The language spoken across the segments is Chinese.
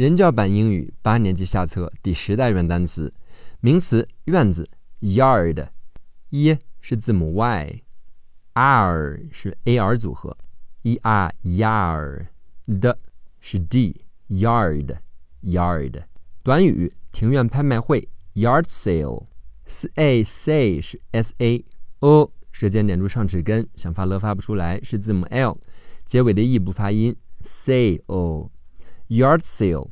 人教版英语八年级下册第十单元单词，名词院子 yard，一是字母 y，r 是 ar 组合，e r yard 的。是 d yard yard。短语庭院拍卖会。Yard sale，s a c 是 s a o，舌尖点住上齿根，想发了发不出来，是字母 l，结尾的 e 不发音，sale。Yard sale，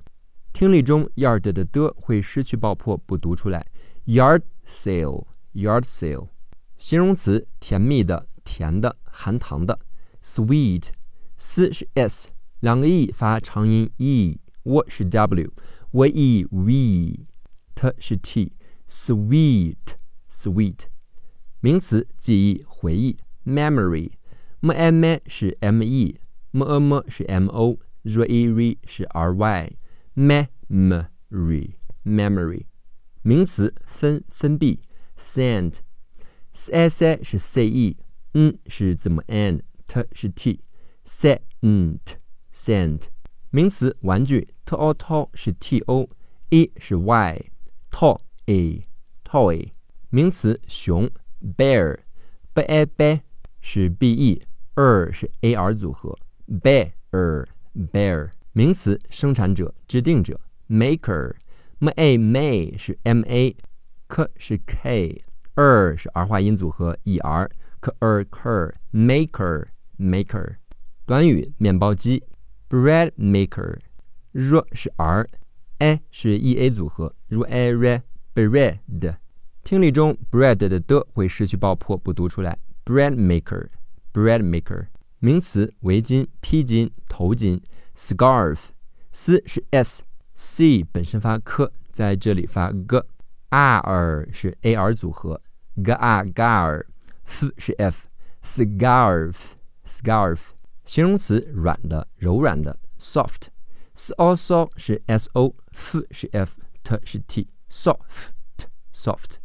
听力中 yard 的的会失去爆破，不读出来。Yard sale，yard sale，形容词甜蜜的、甜的、含糖的。Sweet，s 是 s，两个 e 发长音 e，w 是 w，w e v，t 是 t，sweet，sweet，名词记忆、回忆。Memory，m a m 是 m e，m a m 是 m o。R e r 是 r y，memory memory 名词分分闭，send s s 是 c e，n 是字母 n，t 是 t，sent sent 名词玩具，t o T O 是 t o，e 是 y，toy toy 名词熊，bear b a b 是 b e，r 是 a r 组合，bear Bear 名词，生产者、制定者。Maker，m a may 是 m a，k 是 k，er 是儿化音组合 e r，k er ker maker maker。短语，面包机。Bread maker，r 是 r，a 是 e a 组合，r a r bread。听力中，bread 的的会失去爆破，不读出来。Bread maker，bread maker。名词围巾、披巾、头巾，scarf，s 是 s，c 本身发 k，在这里发 g，r 是 a r 组合，g a gar，f 是 f，scarf，scarf，形容词软的、柔软的，soft，s also 是 s o，f 是 f，t 是 t，soft，soft，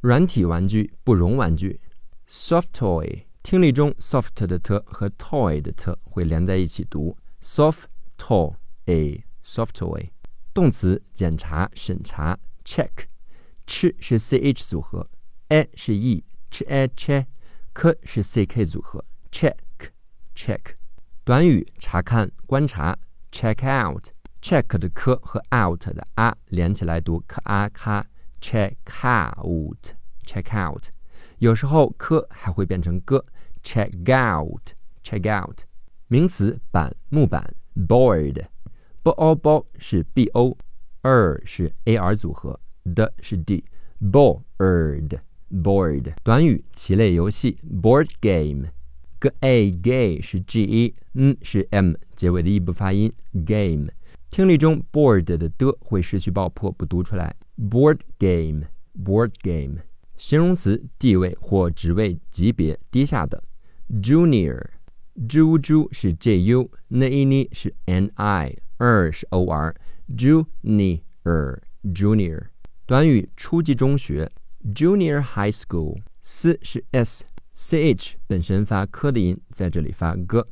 软体玩具、不绒玩具，soft toy。听力中，soft 的 t 和 toy 的 t 会连在一起读，soft toy soft toy。动词检查、审查，check，ch 是 ch 组合，a 是 e，ch a ch，k 是 ck 组合，check check。短语查看、观察，check out，check 的 k 和 out 的 a 连起来读，k a k，check out check out。有时候 k 还会变成个 ，check out，check out。名词板木板，board，b o b 是 b o，r 是 a r 组合，d 是 d，board，board。短语棋类游戏，board game，g a g 是 g e，n 是 m，结尾的 e 不发音，game。听力中 board 的的会失去爆破，不读出来，board game，board game。形容词地位或职位级别低下的 junior。ju ju 是 j u，n i n 是 n i，r 是 o r，junior，junior。短语初级中学，junior high school，s 是 s，c h 本身发科的音，在这里发 g，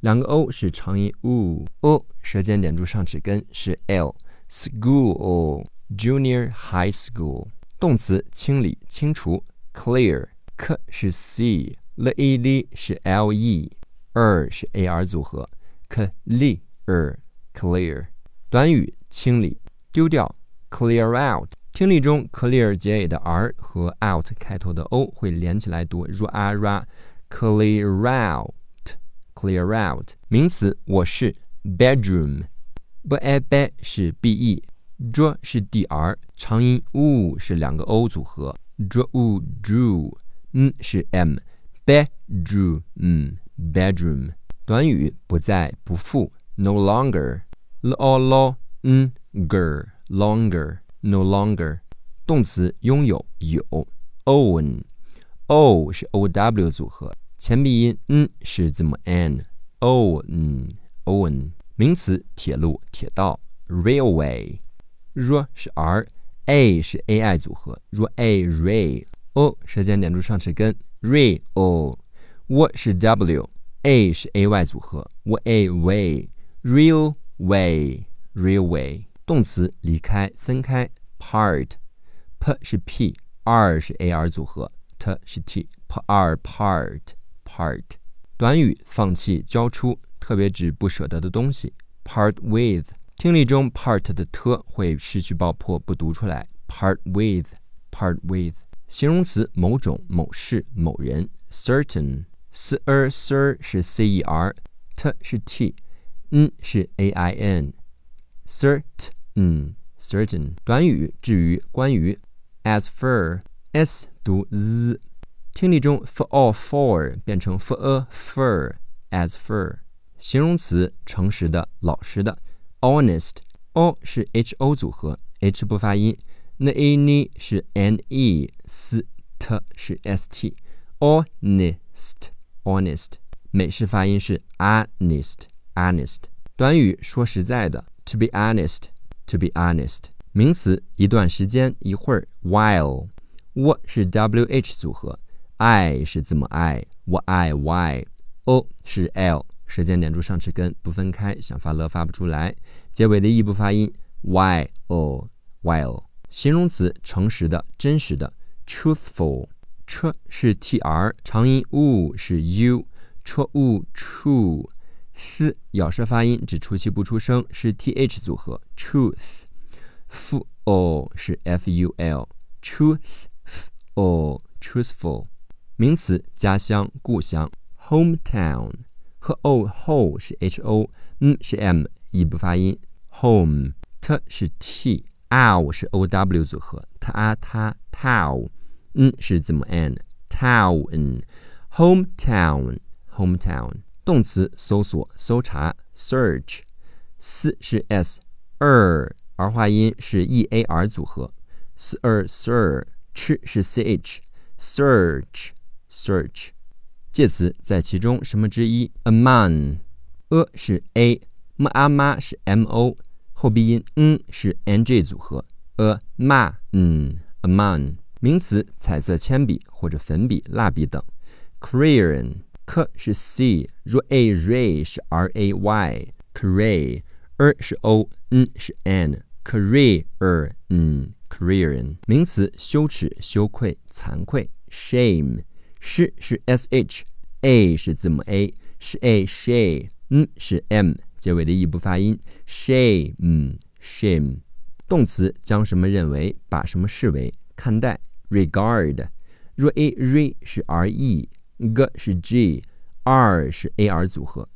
两个 o 是长音 u，o 舌尖点住上齿根是 l，school，junior high school。动词清理、清除，clear，k 是 c l e d 是 l e，r 是 a r 组合，clear，clear。短语清理、丢掉，clear out。听力中，clear 结尾的 r 和 out 开头的 o 会连起来读，ra ra，clear out，clear out。名词卧室，bedroom，b a b 是 b E，D 是 dr，长音 u 是两个 o 组合，dr u drew，嗯是 m bedroom，嗯 bedroom。短语不再不复，no longer，l o l n ger longer，no longer。动词拥有有，own，o 是 o w 组合，前鼻音 n 是字母 n，own，own。名词铁路铁道，railway。r 是 r，a 是 a i 组合若 a ray o 舌尖点住上齿根，ray o，w 是 w，a 是 a y 组合，w a way，real way，real way。动词离开、分开，part，p 是 p，r 是 a r 组合，t 是 t，p r part part。短语放弃、交出，特别指不舍得的东西，part with。听力中 part 的 t 会失去爆破，不读出来，part with，part with。形容词某种、某事、某人，certain，s er sir 是 c e r，t 是 t，n 是 a i n certain certain。短语至于、关于，as for，s 读 z。听力中 for or for 变成 for a fur，as fur。形容词诚实的、老实的，honest，o 是 h o 组合，h 不发音。N a n 是 n e，s t 是 s t，honest，honest，美式发音是 honest，honest。短语说实在的，to be honest，to be honest。名词一段时间，一会儿，while，w 是 w h 组合，i 是字母 i，w i y，o 是 l，舌尖点住上齿根，不分开，想发了发不出来，结尾的 e 不发音，while，while。形容词诚实的、真实的，truthful。ch 是 tr，长音 u 是 u，ch u true。s 咬舌发音，只出气不出声，是 th 组合，truth。f o 是 ful，truthful truthful。名词家乡、故乡，hometown。和 o ho 是 ho，嗯是 m，乙不发音，home。t 是 t。Ow 是 o w 组合，ta ta tow，嗯是字母 n，town，hometown hometown。动词搜索、搜查，search，s 是 s，er 儿化音是 e a r 组合，sir sir，ch 是 c h，search search。介词在其中什么之一？among，a 是 a，m a m 是 m o。后鼻音嗯是 n g 组合，a ma 嗯，a man 名词彩色铅笔或者粉笔、蜡笔等，crayon k 是 c，若 a ray 是 r a y cray r 是 o n 是 n，career 嗯 crayon 名词羞耻、羞愧、惭愧，shame 是是 s h，a 是字母 a 是 a shay，嗯是 m。结尾的 e 不发音，shame，shame，动词将什么认为，把什么视为，看待，regard。若 a re 是 r e，g 是 g，r 是 a r 组合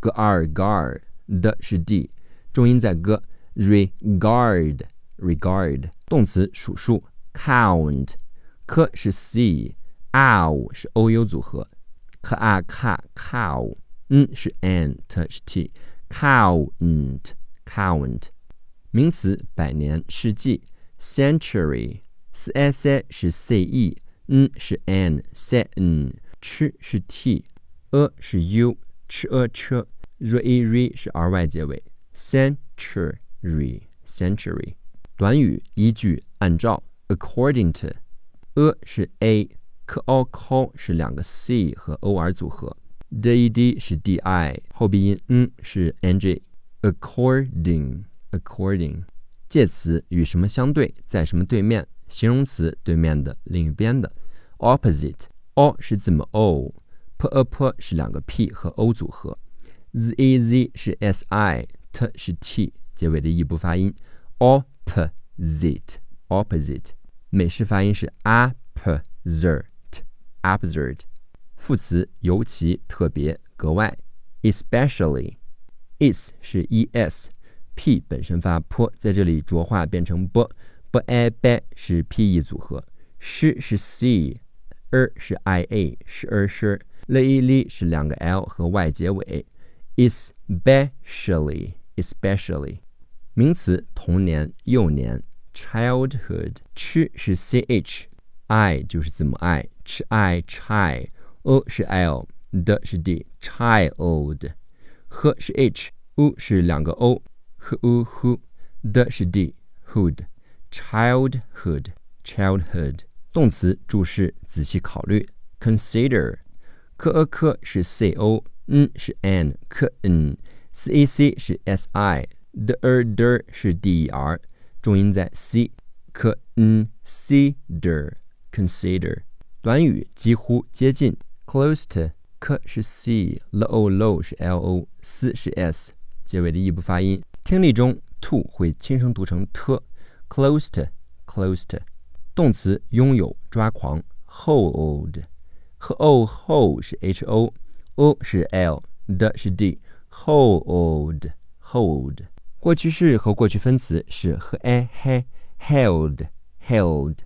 ，g r gar，d 是 d，重音在 g，regard，regard。动词数数，count，k 是 c，ow 是 o u 组合，k a k cow，嗯是 n，t 是 t。Count count 名词百年世纪 century c s a 是 c e n 是 N，C，N，吃是 t a 是 u ch a ch r e r 是 r y 结尾 century century 短语依据按照 according to a 是 a k o k 是两个 c 和 o r 组合 d e d 是 d i，后鼻音嗯是 n g。according，according，介词与什么相对，在什么对面，形容词对面的，另一边的。opposite，o 是字母 o，p a p 是两个 p 和 o 组合，z a z 是 s i，t 是 t，结尾的 e 不发音。opposite，opposite，美式发音是 opposite，opposite。副词尤其、特别、格外，especially，is 是 e s，p 本身发 p，在这里浊化变成 b，b a b 是 p e 组合，sh 是 c，er 是 i a，是 er 是，l e l 是两个 l 和 y 结尾，especially，especially，名词童年、幼年，childhood，ch 是 c h，i 就是字母 i，ch i chai。O 是 l，d 是 d，child，h 是 h，u 是两个 o，h u h，d 是 d，hood，childhood，childhood，动词注释、仔细考虑，consider，k a k 是 c o，n 是 n，k n，c a c 是 s i，的 er 是 der，重音在 c，consider consider。短语几乎接近 ，close to k 是 c，l o low 是 l o，s 是 s，结尾的异步发音。听力中 to 会轻声读成 t，close to close to。动词拥有抓狂，hold 和 o hold 是 h o，o 是 l，的是 d，hold hold。过去式和过去分词是和 a h held held。